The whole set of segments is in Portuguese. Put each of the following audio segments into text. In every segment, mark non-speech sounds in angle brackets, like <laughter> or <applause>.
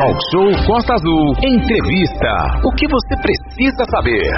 Talk Show Costa Azul. Entrevista. O que você precisa saber?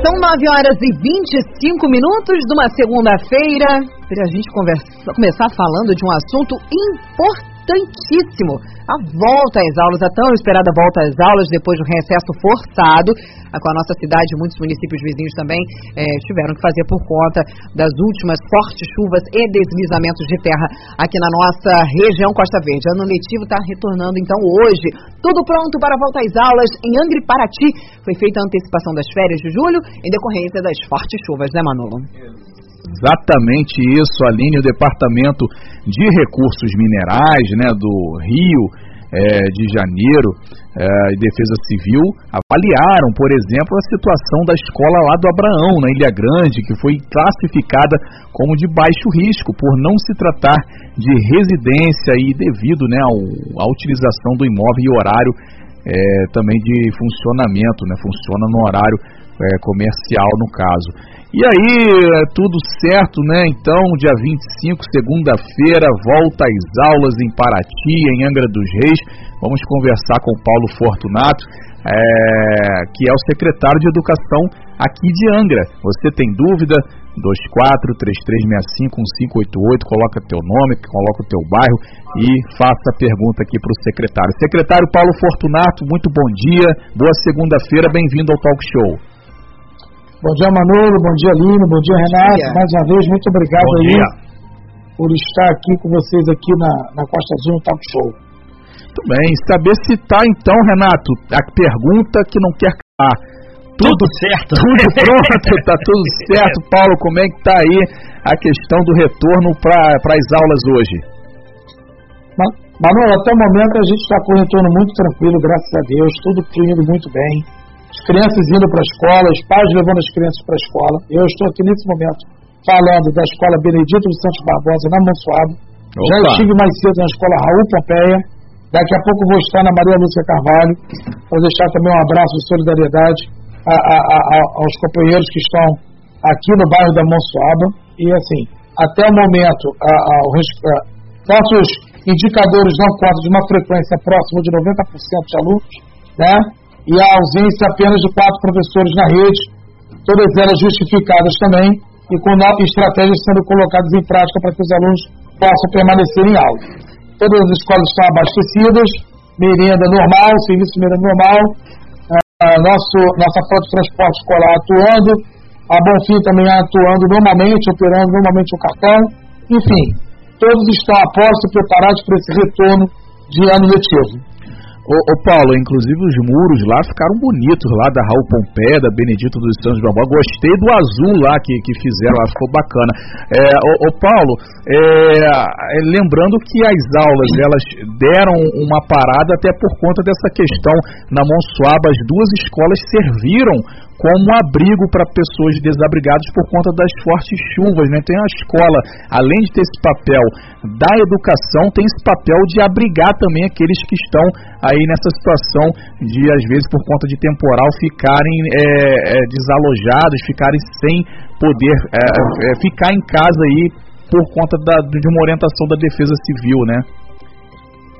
São 9 horas e 25 minutos de uma segunda-feira. Para a gente conversa, começar falando de um assunto importante importantíssimo. A volta às aulas, a tão esperada volta às aulas depois do recesso forçado, com a nossa cidade, muitos municípios vizinhos também é, tiveram que fazer por conta das últimas fortes chuvas e deslizamentos de terra aqui na nossa região Costa Verde. Ano letivo está retornando então hoje. Tudo pronto para a volta às aulas em Angri Paraty. Foi feita a antecipação das férias de julho em decorrência das fortes chuvas, né, Manolo? Exatamente isso, Aline, o Departamento de Recursos Minerais né, do Rio é, de Janeiro é, e Defesa Civil avaliaram, por exemplo, a situação da escola lá do Abraão, na Ilha Grande, que foi classificada como de baixo risco, por não se tratar de residência e devido né, ao, à utilização do imóvel e horário é, também de funcionamento, né, funciona no horário é, comercial no caso. E aí, é tudo certo, né? Então, dia 25, segunda-feira, volta às aulas em Paraty, em Angra dos Reis. Vamos conversar com o Paulo Fortunato, é, que é o secretário de Educação aqui de Angra. Você tem dúvida? 2433651588, coloca teu nome, coloca o teu bairro e faça a pergunta aqui para o secretário. Secretário Paulo Fortunato, muito bom dia, boa segunda-feira, bem-vindo ao Talk Show. Bom dia, Manolo. Bom dia, Lino. Bom dia, Renato. Dia. Mais uma vez, muito obrigado Bom aí dia. por estar aqui com vocês aqui na, na Costa Azul no Talk Show. Muito bem. Saber se tá então, Renato, a pergunta que não quer calar. Tudo, tudo certo. Tudo pronto, tá tudo <laughs> certo. Paulo, como é que tá aí a questão do retorno para as aulas hoje? Manolo, até o momento a gente está com o retorno muito tranquilo, graças a Deus, tudo fluindo muito bem as crianças indo para a escola, os pais levando as crianças para a escola. Eu estou aqui nesse momento falando da escola Benedito dos Santos Barbosa, na Monsuaba. Já estive mais cedo na escola Raul Pompeia. Daqui a pouco vou estar na Maria Lúcia Carvalho, para deixar também um abraço de solidariedade a, a, a, aos companheiros que estão aqui no bairro da Monsuaba. E assim, até o momento, nossos indicadores não contam de uma frequência próxima de 90% de alunos, né? E a ausência apenas de quatro professores na rede, todas elas justificadas também e com estratégias sendo colocadas em prática para que os alunos possam permanecer em aula. Todas as escolas estão abastecidas, merenda normal, serviço de merenda normal, uh, nosso, nossa frota de transporte escolar atuando, a Bonfim também atuando normalmente, operando normalmente o cartão, enfim, todos estão a posto e preparados para esse retorno de ano letivo. Ô, ô, Paulo, inclusive os muros lá ficaram bonitos, lá da Raul Pompeia, da Benedito dos Santos de Bambam. Gostei do azul lá que, que fizeram, lá ficou bacana. É, ô, ô Paulo, é, é, lembrando que as aulas elas deram uma parada até por conta dessa questão na Monsuaba, as duas escolas serviram como abrigo para pessoas desabrigadas por conta das fortes chuvas. Né? Tem a escola, além de ter esse papel da educação, tem esse papel de abrigar também aqueles que estão aí nessa situação de, às vezes, por conta de temporal, ficarem é, é, desalojados, ficarem sem poder é, é ficar em casa aí por conta da, de uma orientação da Defesa Civil, né?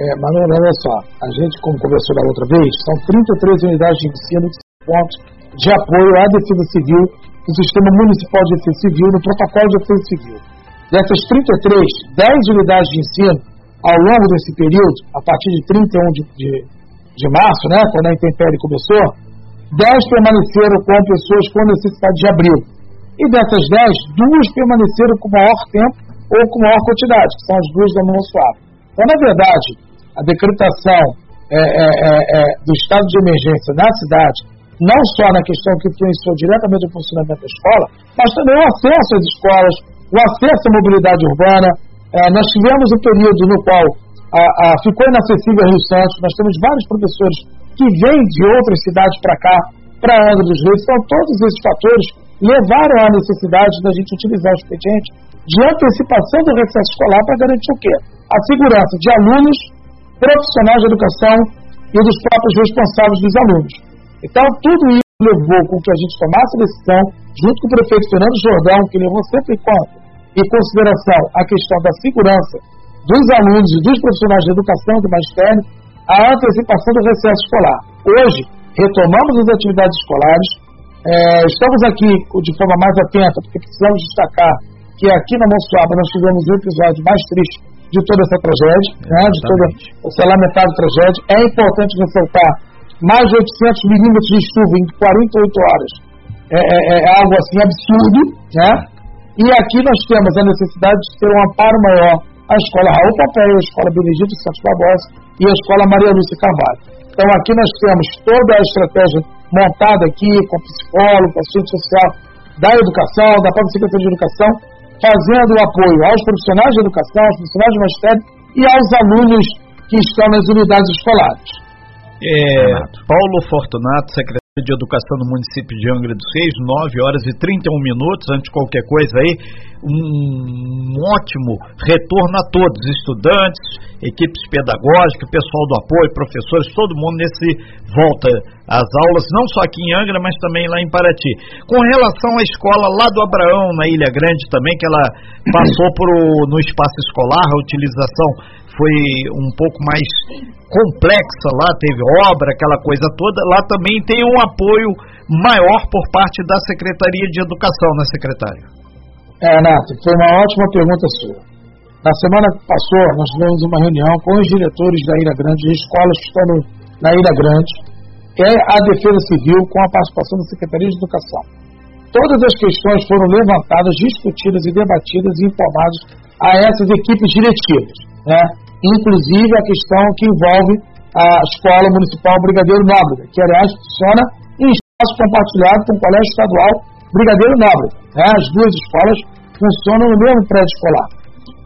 É, Manuel, olha só, a gente, como conversou da outra vez, são 33 unidades de ensino que pontos de apoio à Defesa Civil, no Sistema Municipal de Defesa Civil, no Protocolo de Defesa Civil. Dessas 33, 10 unidades de ensino, ao longo desse período, a partir de 31 de, de, de março, né, quando a intempérie começou, 10 permaneceram com pessoas com necessidade de abrigo. E dessas 10, duas permaneceram com maior tempo ou com maior quantidade, que são as duas da mão suave. Então, na verdade, a decretação é, é, é, é do estado de emergência na cidade não só na questão que influenciou diretamente o funcionamento da escola, mas também o acesso às escolas, o acesso à mobilidade urbana. É, nós tivemos um período no qual a, a, ficou inacessível Rio Santos, nós temos vários professores que vêm de outras cidades para cá, para Angra dos Reis, então todos esses fatores levaram à necessidade da gente utilizar o expediente de antecipação do recesso escolar para garantir o quê? A segurança de alunos, profissionais de educação e dos próprios responsáveis dos alunos. Então, tudo isso levou com que a gente tomasse a decisão, junto com o prefeito Fernando Jordão, que levou sempre em conta, em consideração a questão da segurança dos alunos e dos profissionais de educação do magistério, a antecipação do recesso escolar. Hoje, retomamos as atividades escolares, é, estamos aqui de forma mais atenta, porque precisamos destacar que aqui na Monsuaba nós tivemos o episódio mais triste de toda essa tragédia, né, de toda essa lamentável tragédia. É importante ressaltar mais de 800 milímetros de chuva em 48 horas. É, é, é algo assim absurdo, né? E aqui nós temos a necessidade de ter um amparo maior à Escola Raul Pompeia, a Escola Benedito Santos Barbosa e a Escola Maria Lúcia Carvalho. Então aqui nós temos toda a estratégia montada aqui com psicólogo, com assistente social da educação, da própria Secretaria de Educação, fazendo o apoio aos profissionais de educação, aos profissionais de magistério e aos alunos que estão nas unidades escolares. É, Paulo Fortunato, secretário de Educação do município de Angra dos Reis, 9 horas e 31 minutos, antes de qualquer coisa aí, um ótimo retorno a todos, estudantes, equipes pedagógicas, pessoal do apoio, professores, todo mundo nesse volta às aulas, não só aqui em Angra, mas também lá em Paraty. Com relação à escola lá do Abraão, na Ilha Grande também, que ela passou por, no espaço escolar, a utilização foi um pouco mais complexa lá, teve obra, aquela coisa toda, lá também tem um apoio maior por parte da Secretaria de Educação, né, secretário? É, Nato, foi uma ótima pergunta sua. Na semana que passou, nós tivemos uma reunião com os diretores da Ilha Grande, de escolas que estão na Ilha Grande, é a Defesa Civil, com a participação da Secretaria de Educação. Todas as questões foram levantadas, discutidas e debatidas e informadas a essas equipes diretivas. Né? inclusive a questão que envolve a Escola Municipal Brigadeiro Nóbrega, que aliás funciona em espaço compartilhado com o Colégio Estadual Brigadeiro Nóbrega. Né? As duas escolas funcionam no mesmo prédio escolar.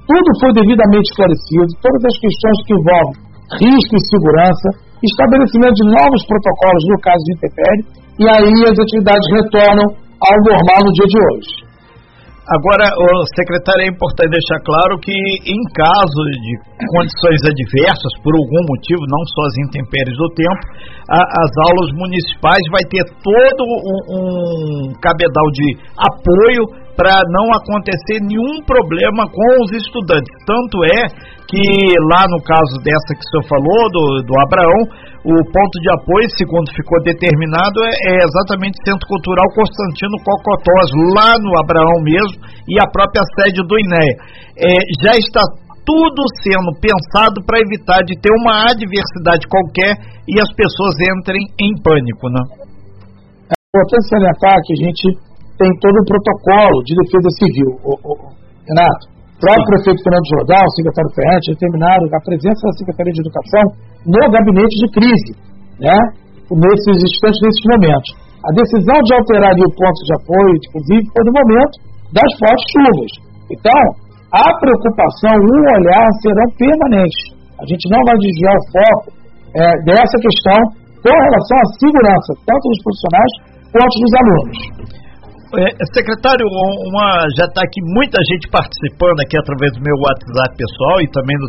Tudo foi devidamente esclarecido, todas as questões que envolvem risco e segurança, estabelecimento de novos protocolos no caso de intempérie, e aí as atividades retornam ao normal no dia de hoje. Agora, secretário, é importante deixar claro que, em caso de condições adversas, por algum motivo, não só as intempéries do tempo, a, as aulas municipais vai ter todo um, um cabedal de apoio para não acontecer nenhum problema com os estudantes. Tanto é que lá no caso dessa que o senhor falou, do, do Abraão, o ponto de apoio, segundo ficou determinado, é, é exatamente o Centro Cultural Constantino Cocotós, lá no Abraão mesmo, e a própria sede do INEA. É, já está tudo sendo pensado para evitar de ter uma adversidade qualquer e as pessoas entrem em pânico, né? É importante salientar que a gente tem todo o protocolo de defesa civil, Renato. O próprio prefeito Fernando Jordão, o secretário Ferretti, determinaram a presença da Secretaria de Educação no gabinete de crise, né? nesses instantes, nesses momentos. A decisão de alterar o ponto de apoio, inclusive, foi no momento das fortes chuvas. Então, a preocupação e o olhar serão permanentes. A gente não vai desviar o foco é, dessa questão com relação à segurança, tanto dos profissionais quanto dos alunos. É, secretário, uma, já está aqui muita gente participando aqui através do meu WhatsApp pessoal e também do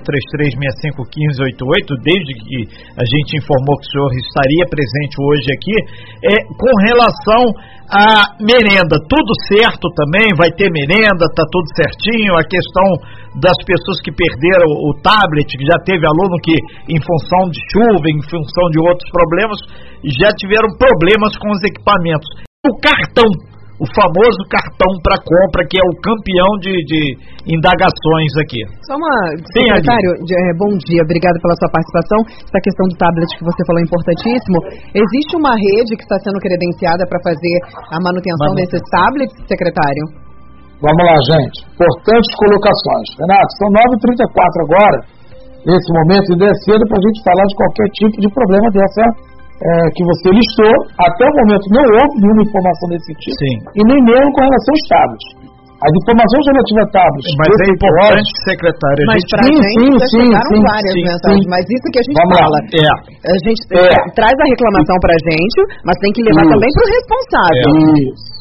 33651588, desde que a gente informou que o senhor estaria presente hoje aqui, é, com relação à merenda. Tudo certo também, vai ter merenda, está tudo certinho. A questão das pessoas que perderam o tablet, que já teve aluno que, em função de chuva, em função de outros problemas, já tiveram problemas com os equipamentos. O cartão o famoso cartão para compra, que é o campeão de, de indagações aqui. Só uma. Sim, secretário, é, bom dia, obrigado pela sua participação. Essa questão do tablet que você falou é importantíssimo. Existe uma rede que está sendo credenciada para fazer a manutenção Manu... desses tablets, secretário? Vamos lá, gente. Importantes colocações. Renato, são 9h34 agora. Nesse momento, ainda é cedo para a gente falar de qualquer tipo de problema dessa é, que você listou, até o momento não houve nenhuma informação desse sentido. Sim. E nem mesmo com relação aos tablets. As informações relativas a tablets. Mas é importante, secretário. Mas para a gente sim, sim, chegaram sim, várias sim, mensagens. Sim. Mas isso que a gente Vamos fala. É. A gente é. traz a reclamação para a gente, mas tem que levar isso. também para o responsável. É. Isso.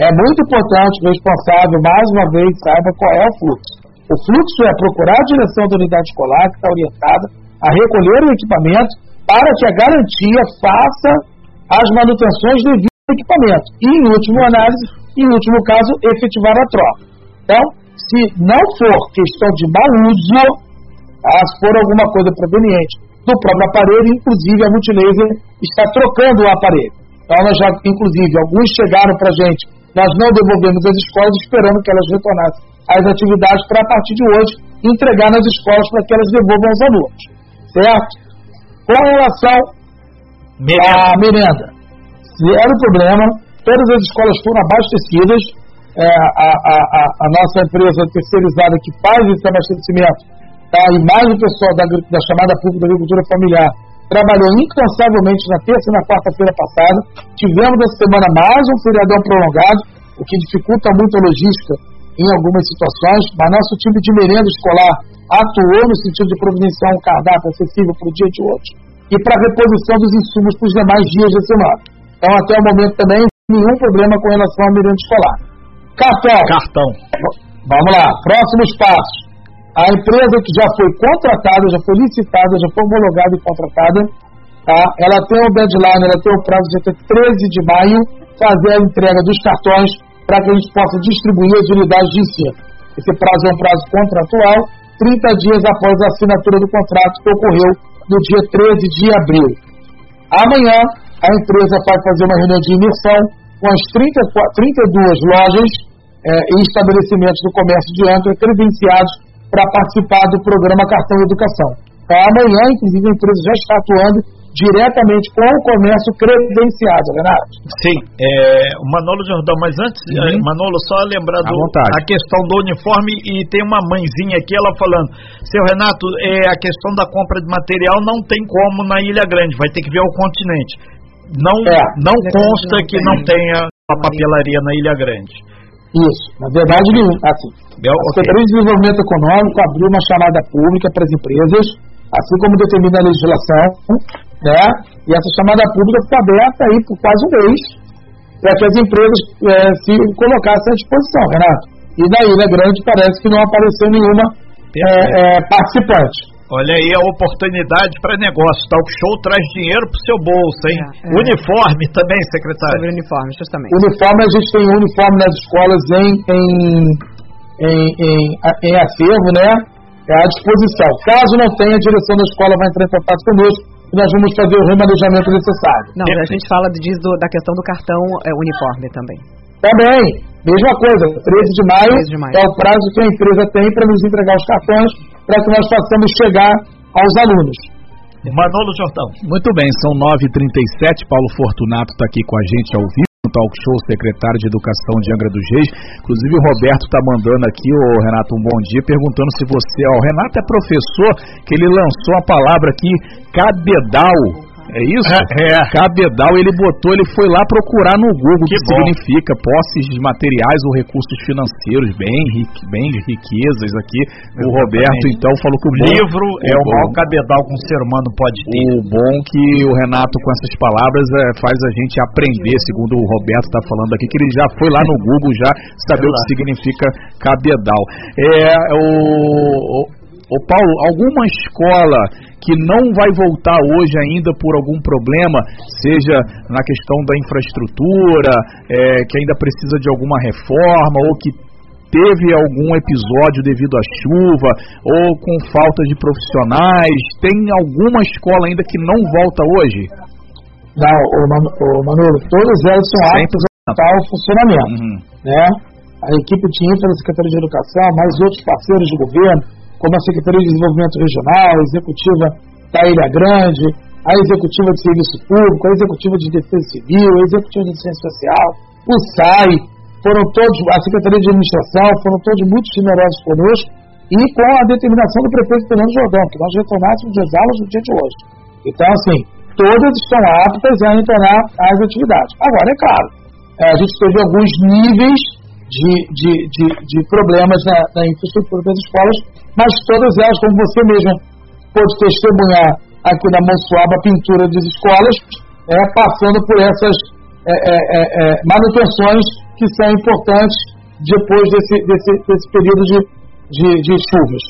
É muito importante que o responsável, mais uma vez, saiba qual é o fluxo. O fluxo é procurar a direção da unidade escolar, que está orientada a recolher o equipamento para que a garantia faça as manutenções devido ao equipamento. E, em última análise, em último caso, efetivar a troca. Então, se não for questão de mau uso, ah, se for alguma coisa proveniente do próprio aparelho, inclusive a Multilaser está trocando o aparelho. Então, nós já, inclusive, alguns chegaram para a gente, nós não devolvemos as escolas esperando que elas retornassem às atividades para, a partir de hoje, entregar nas escolas para que elas devolvam aos alunos. Certo? Com relação Merenda. à merenda, zero problema, todas as escolas foram abastecidas, é, a, a, a, a nossa empresa terceirizada que faz esse abastecimento, tá, e mais o pessoal da, da chamada pública da agricultura familiar, trabalhou incansavelmente na terça e na quarta-feira passada. Tivemos essa semana mais um feriadão prolongado, o que dificulta muito a logística em algumas situações, mas nosso time de merenda escolar atuou no sentido de providenciar um cardápio acessível para o dia de hoje e para a reposição dos insumos para os demais dias da semana. Então, até o momento também, nenhum problema com relação à merenda escolar. Cartão. Cartão. Vamos lá, próximos passos. A empresa que já foi contratada, já foi licitada, já foi homologada e contratada, tá? ela tem um deadline, ela tem o prazo de até 13 de maio fazer a entrega dos cartões para que a gente possa distribuir as unidades de ensino. Esse prazo é um prazo contratual, 30 dias após a assinatura do contrato que ocorreu no dia 13 de abril. Amanhã, a empresa vai fazer uma reunião de imersão com as 34 32 lojas eh, e estabelecimentos do comércio de Angra credenciados para participar do programa Cartão Educação. Então, amanhã, inclusive, a empresa já está atuando diretamente com o comércio credenciado, Renato. Sim, é, Manolo Jordão, mas antes, Uhum. eh, Manolo, só lembrar do, a questão do uniforme e tem uma mãezinha aqui, ela falando, seu Renato, é, a questão da compra de material não tem como na Ilha Grande, vai ter que ver o continente. Não, É. não consta não que não tenha a papelaria na Ilha Grande. Isso, na verdade. Assim, É, a. Secretaria de Desenvolvimento Econômico abriu uma chamada pública para as empresas, assim como determina a legislação, né? E essa chamada pública ficou aberta aí por quase um mês, para que as empresas eh, se colocassem à disposição, Renato. E da Ilha Grande parece que não apareceu nenhuma Perfeito. eh, participante. Olha aí a oportunidade para negócio. Talk show traz dinheiro pro seu bolso, hein? É, é. Uniforme também, secretário. Sobre o uniforme, justamente. Uniforme, a gente tem uniforme nas escolas em, em, em, em, em acervo, né? É à disposição. Caso não tenha, a direção da escola vai entrar em contato conosco e nós vamos fazer o remanejamento necessário. Não, a gente fala diz do- da questão do cartão é, uniforme também. Também, mesma coisa, 13 de maio 13 de maio. é o prazo que a empresa tem para nos entregar os cartões para que nós possamos chegar aos alunos. Manolo Jordão. Muito bem, são 9h37. Paulo Fortunato está aqui com a gente ao vivo no Talk Show, secretário de Educação de Angra dos Reis. Inclusive o Roberto está mandando aqui, ô Renato, um bom dia, perguntando se você. Ó, o Renato é professor, que ele lançou a palavra aqui, cabedal. É isso? É, é. Cabedal, ele botou, ele foi lá procurar no Google o Que bom. significa posses de materiais ou recursos financeiros, bem, rique, bem riquezas aqui. O Exatamente. Roberto, então, falou que o bom- Livro é o bom- maior cabedal que um ser humano pode ter. o bom que o Renato, com essas palavras, é, faz a gente aprender, segundo o Roberto está falando aqui, que ele já foi lá no Google já saber o que significa cabedal. É, o, o, o Paulo, alguma escola que não vai voltar hoje ainda por algum problema, seja na questão da infraestrutura, é, que ainda precisa de alguma reforma, ou que teve algum episódio devido à chuva ou com falta de profissionais? Tem alguma escola ainda que não volta hoje? Não, o, Manu, o Manolo, todas elas são Sempre aptas a tal funcionamento. Uhum. né? A equipe de infra da Secretaria de Educação, mais outros parceiros de governo, como a Secretaria de Desenvolvimento Regional, a Executiva da Ilha Grande, a Executiva de Serviço Público, a Executiva de Defesa Civil, a Executiva de Ciência Social, o SAI, foram todos, a Secretaria de Administração, foram todos muito generosos conosco, e com a determinação do prefeito Fernando Jordão, que nós retornássemos as aulas no dia de hoje. Então, assim, todas estão aptas a retornar às atividades. Agora, é claro, é, a gente teve alguns níveis de, de, de, de problemas na, na infraestrutura das escolas, mas todas elas, como você mesmo pôde testemunhar aqui na Monsuaba, a pintura das escolas, é, passando por essas é, é, é, é, manutenções que são importantes depois desse, desse, desse período de, de, de chuvas.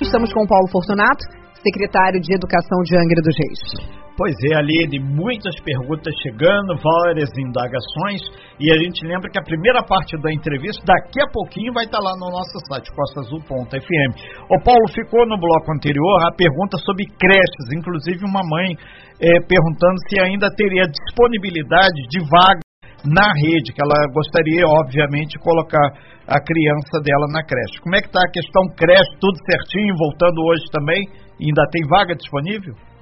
Estamos com o Paulo Fortunato, secretário de Educação de Angra dos Reis. Pois é, Aline, muitas perguntas chegando, várias indagações, e a gente lembra que a primeira parte da entrevista, daqui a pouquinho, vai estar lá no nosso site, costaazul.fm. O Paulo ficou no bloco anterior a pergunta sobre creches, inclusive uma mãe é, perguntando se ainda teria disponibilidade de vaga na rede, que ela gostaria, obviamente, de colocar a criança dela na creche. Como é que está a questão creche, tudo certinho, voltando hoje também? Ainda tem vaga disponível?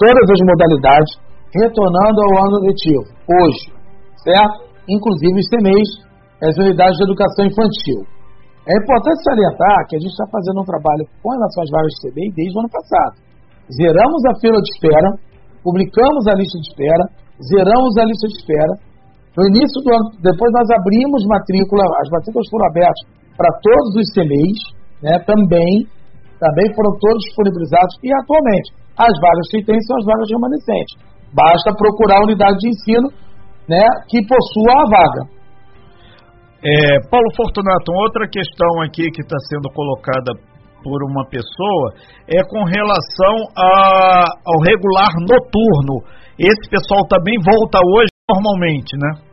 Todas as modalidades, retornando ao ano letivo, hoje, certo? Inclusive este mês, as unidades de educação infantil. É importante salientar que a gente está fazendo um trabalho com relação às vagas de CBI desde o ano passado. Zeramos a fila de espera, publicamos a lista de espera, zeramos a lista de espera. No início do ano, depois nós abrimos matrícula, as matrículas foram abertas para todos os CMEs, né, também, também foram todos disponibilizados e atualmente as vagas que tem são as vagas remanescentes. Basta procurar a unidade de ensino né, que possua a vaga. É, Paulo Fortunato, outra questão aqui que está sendo colocada por uma pessoa é com relação a, ao regular noturno. Esse pessoal também volta hoje normalmente, né?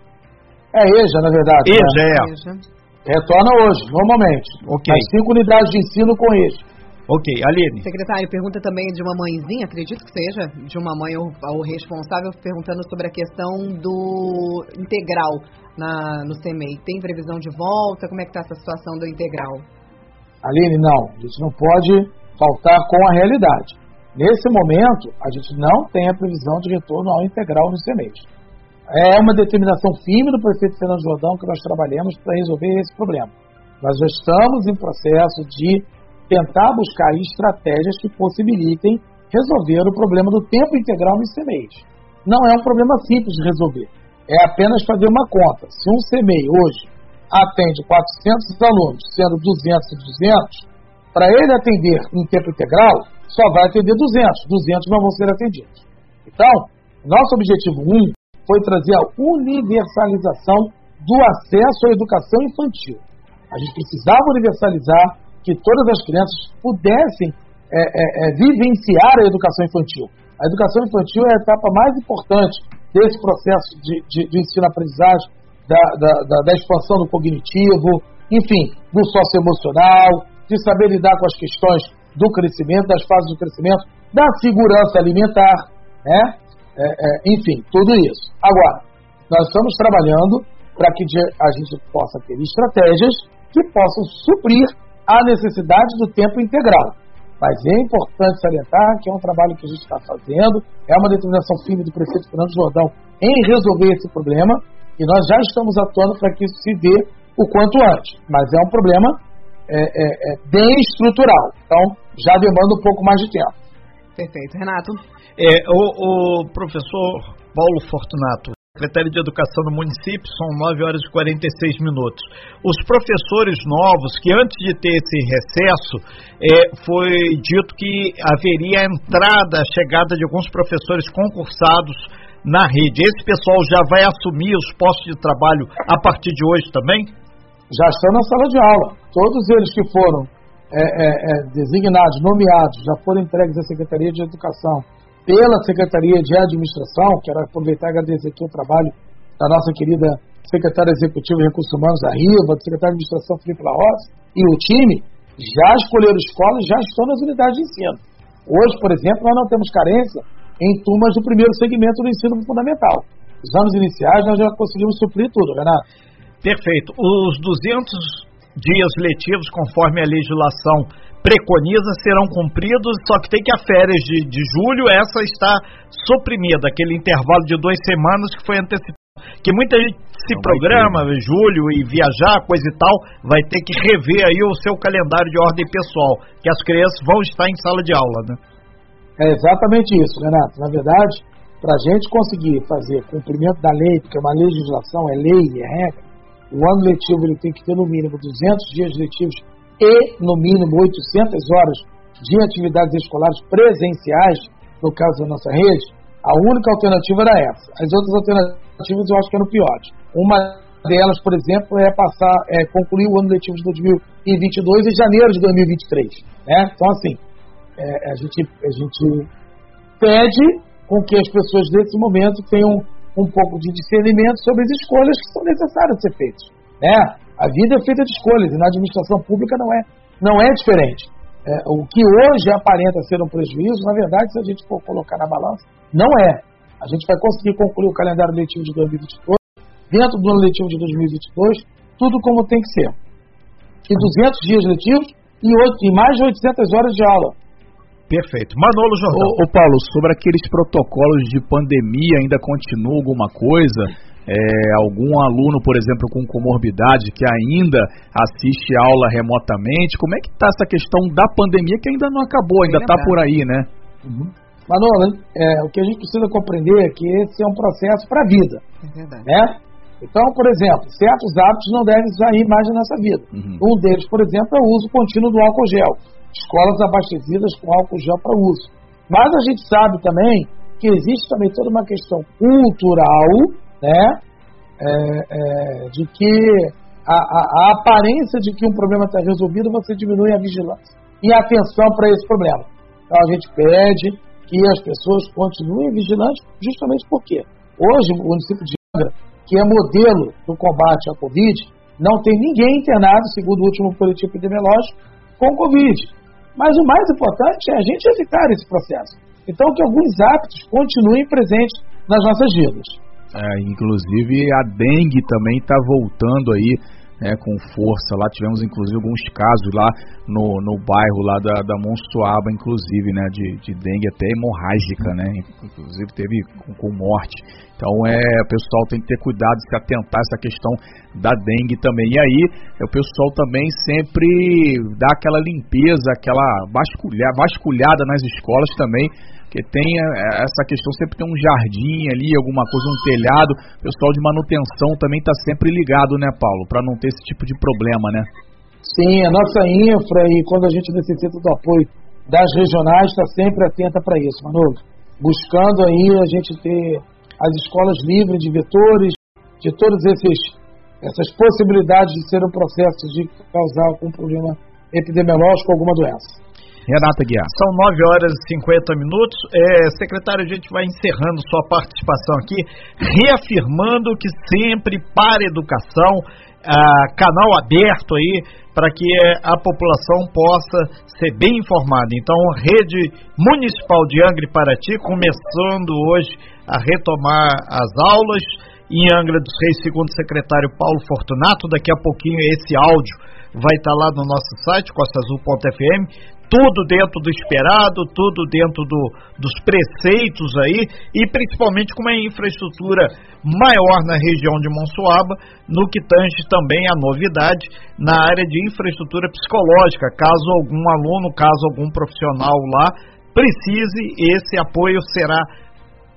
É EJA, na verdade. EJA, né? é. EJA. Retorna hoje, normalmente. Okay. As cinco unidades de ensino com EJA. Ok, Aline. Secretário, pergunta também de uma mãezinha, acredito que seja, de uma mãe ou, ou responsável, perguntando sobre a questão do integral na, no CMEI. Tem previsão de volta? Como é que está essa situação do integral? Aline, não. A gente não pode faltar com a realidade. Nesse momento, a gente não tem a previsão de retorno ao integral no CMEI. É uma determinação firme do prefeito Fernando Jordão que nós trabalhamos para resolver esse problema. Nós já estamos em processo de tentar buscar estratégias que possibilitem resolver o problema do tempo integral no CMEI. Não é um problema simples de resolver. É apenas fazer uma conta. Se um CMEI hoje atende 400 alunos, sendo 200 e 200, para ele atender em tempo integral, só vai atender 200. 200 não vão ser atendidos. Então, nosso objetivo 1 um foi trazer a universalização do acesso à educação infantil. A gente precisava universalizar que todas as crianças pudessem é, é, é, vivenciar a educação infantil. A educação infantil é a etapa mais importante desse processo de, de, de ensino-aprendizagem, da, da, da, da, expansão do cognitivo, enfim, do socioemocional, de saber lidar com as questões do crescimento, das fases do crescimento, da segurança alimentar, né? É, é, enfim, tudo isso. Agora, nós estamos trabalhando para que a gente possa ter estratégias que possam suprir a necessidade do tempo integral. Mas é importante salientar que é um trabalho que a gente está fazendo, é uma determinação firme do prefeito Fernando Jordão em resolver esse problema, e nós já estamos atuando para que isso se dê o quanto antes. Mas é um problema é, é, é bem estrutural, então já demanda um pouco mais de tempo. Perfeito. Renato? É, o, o professor Paulo Fortunato, secretário de Educação do município, são 9 horas e 46 minutos. Os professores novos, que antes de ter esse recesso, é, foi dito que haveria a entrada, a chegada de alguns professores concursados na rede. Esse pessoal já vai assumir os postos de trabalho a partir de hoje também? Já estão na sala de aula. Todos eles que foram é, é designados, nomeados, já foram entregues à Secretaria de Educação pela Secretaria de Administração, quero aproveitar e agradecer aqui o trabalho da nossa querida secretária executiva de Recursos Humanos, a Riva, do secretário de Administração, Felipe Larrosa, e o time, já escolheram escolas, já estão nas unidades de ensino. Hoje, por exemplo, nós não temos carência em turmas do primeiro segmento do ensino fundamental. Os anos iniciais nós já conseguimos suprir tudo, Renato. Perfeito. Os 200 dias letivos, conforme a legislação preconiza, serão cumpridos, só que tem que a férias de, de julho, essa está suprimida, aquele intervalo de duas semanas que foi antecipado. Que muita gente se Não programa, ter, né? julho, e viajar, coisa e tal, vai ter que rever aí o seu calendário de ordem pessoal, que as crianças vão estar em sala de aula, né? É exatamente isso, Renato. Na verdade, para a gente conseguir fazer cumprimento da lei, porque é uma legislação, é lei, é regra, o ano letivo ele tem que ter no mínimo 200 dias letivos e no mínimo 800 horas de atividades escolares presenciais, no caso da nossa rede, a única alternativa era essa. As outras alternativas eu acho que eram piores. Uma delas, por exemplo, é passar, é, concluir o ano letivo de 2022 em janeiro de 2023. Né? Então, assim, é, a, gente, a gente pede com que as pessoas nesse momento tenham um pouco de discernimento sobre as escolhas que são necessárias ser feitas. Né? A vida é feita de escolhas e na administração pública não é, não é diferente. É, o que hoje aparenta ser um prejuízo, na verdade, se a gente for colocar na balança, não é. A gente vai conseguir concluir o calendário letivo de 2022, dentro do ano letivo de 2022, tudo como tem que ser. E 200 dias letivos e, 8, e mais de 800 horas de aula. Perfeito. Manolo Jordão. Ô, ô, Paulo, sobre aqueles protocolos de pandemia, ainda continua alguma coisa? É, algum aluno, por exemplo, com comorbidade que ainda assiste aula remotamente, como é que está essa questão da pandemia que ainda não acabou, ainda está por aí, né? Uhum. Manolo, é, o que a gente precisa compreender é que esse é um processo para a vida. É verdade. Né? Então, por exemplo, certos hábitos não devem sair mais da nossa vida. Uhum. Um deles, por exemplo, é o uso contínuo do álcool gel escolas abastecidas com álcool gel para uso. Mas a gente sabe também que existe também toda uma questão cultural, né, é, é, de que a, a, a, aparência de que um problema está resolvido, você diminui a vigilância e a atenção para esse problema. Então a gente pede que as pessoas continuem vigilantes, justamente porque hoje o município de Angra, que é modelo do combate à Covid, não tem ninguém internado, segundo o último político epidemiológico, com Covid. Mas o mais importante é a gente evitar esse processo. Então, que alguns hábitos continuem presentes nas nossas vidas. É, inclusive, a dengue também está voltando aí né, com força. Lá tivemos inclusive alguns casos lá no, no bairro lá da, da Monsuaba, inclusive, né, de, de dengue até hemorrágica, né, inclusive teve com, com morte. Então é, o pessoal tem que ter cuidado, se atentar a essa questão da dengue também. E aí, o pessoal também sempre dá aquela limpeza, aquela vasculha, vasculhada nas escolas também que tem essa questão, sempre tem um jardim ali, alguma coisa, um telhado. O pessoal de manutenção também está sempre ligado, né, Paulo, para não ter esse tipo de problema, né? Sim, a nossa infra e quando a gente necessita do apoio das regionais está sempre atenta para isso, Manolo. Buscando aí a gente ter as escolas livres de vetores, de todas essas possibilidades de ser um processo de causar algum problema epidemiológico, alguma doença. Renata Guiar. São 9 horas e 50 minutos. É, secretário, a gente vai encerrando sua participação aqui, reafirmando que sempre para a educação, ah, canal aberto aí para que a população possa ser bem informada. Então, rede municipal de Angra e Paraty começando hoje a retomar as aulas em Angra dos Reis, segundo o secretário Paulo Fortunato. Daqui a pouquinho esse áudio vai estar lá no nosso site, costaazul.fm tudo dentro do esperado, tudo dentro do, dos preceitos aí, e principalmente com uma infraestrutura maior na região de Monsuaba, no que tange também a novidade na área de infraestrutura psicológica, caso algum aluno, caso algum profissional lá precise, esse apoio será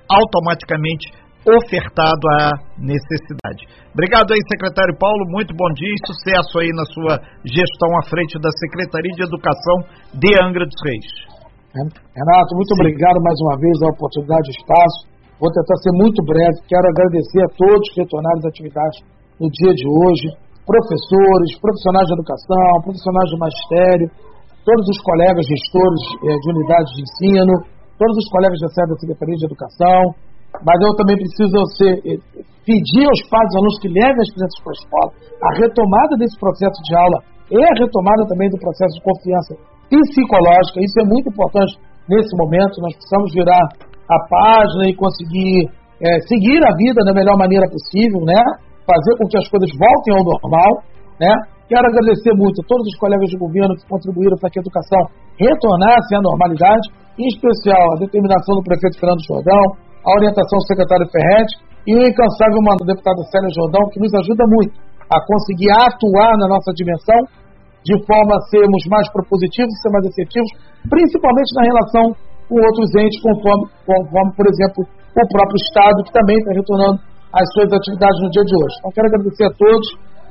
automaticamente ofertado à necessidade. Obrigado aí, secretário Paulo, muito bom dia e sucesso aí na sua gestão à frente da Secretaria de Educação de Angra dos Reis. Renato, muito Sim. obrigado mais uma vez a oportunidade e espaço. Vou tentar ser muito breve. Quero agradecer a todos que retornaram às atividades no dia de hoje, professores, profissionais de educação, profissionais de magistério, todos os colegas gestores eh, de unidades de ensino, todos os colegas da sede da Secretaria de Educação, mas eu também preciso eh, pedir aos pais dos alunos que levem as crianças para a escola a retomada desse processo de aula e a retomada também do processo de confiança psicológica. Isso é muito importante nesse momento. Nós precisamos virar a página e conseguir é, seguir a vida da melhor maneira possível, né? Fazer com que as coisas voltem ao normal, né? Quero agradecer muito a todos os colegas de governo que contribuíram para que a educação retornasse à normalidade, em especial a determinação do prefeito Fernando Jordão, a orientação do secretário Ferretti e o incansável mano do deputado Célio Jordão, que nos ajuda muito a conseguir atuar na nossa dimensão de forma a sermos mais propositivos, ser mais efetivos, principalmente na relação com outros entes, conforme, conforme por exemplo, o próprio Estado, que também está retornando às suas atividades no dia de hoje. Então, quero agradecer a todos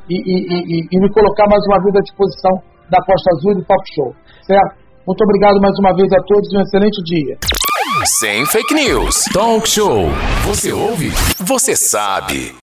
e, e, e, e me colocar mais uma vez à disposição da Costa Azul e do Top Show. Certo? Muito obrigado mais uma vez a todos e um excelente dia. Sem fake news. Talk show. Você ouve? Você sabe.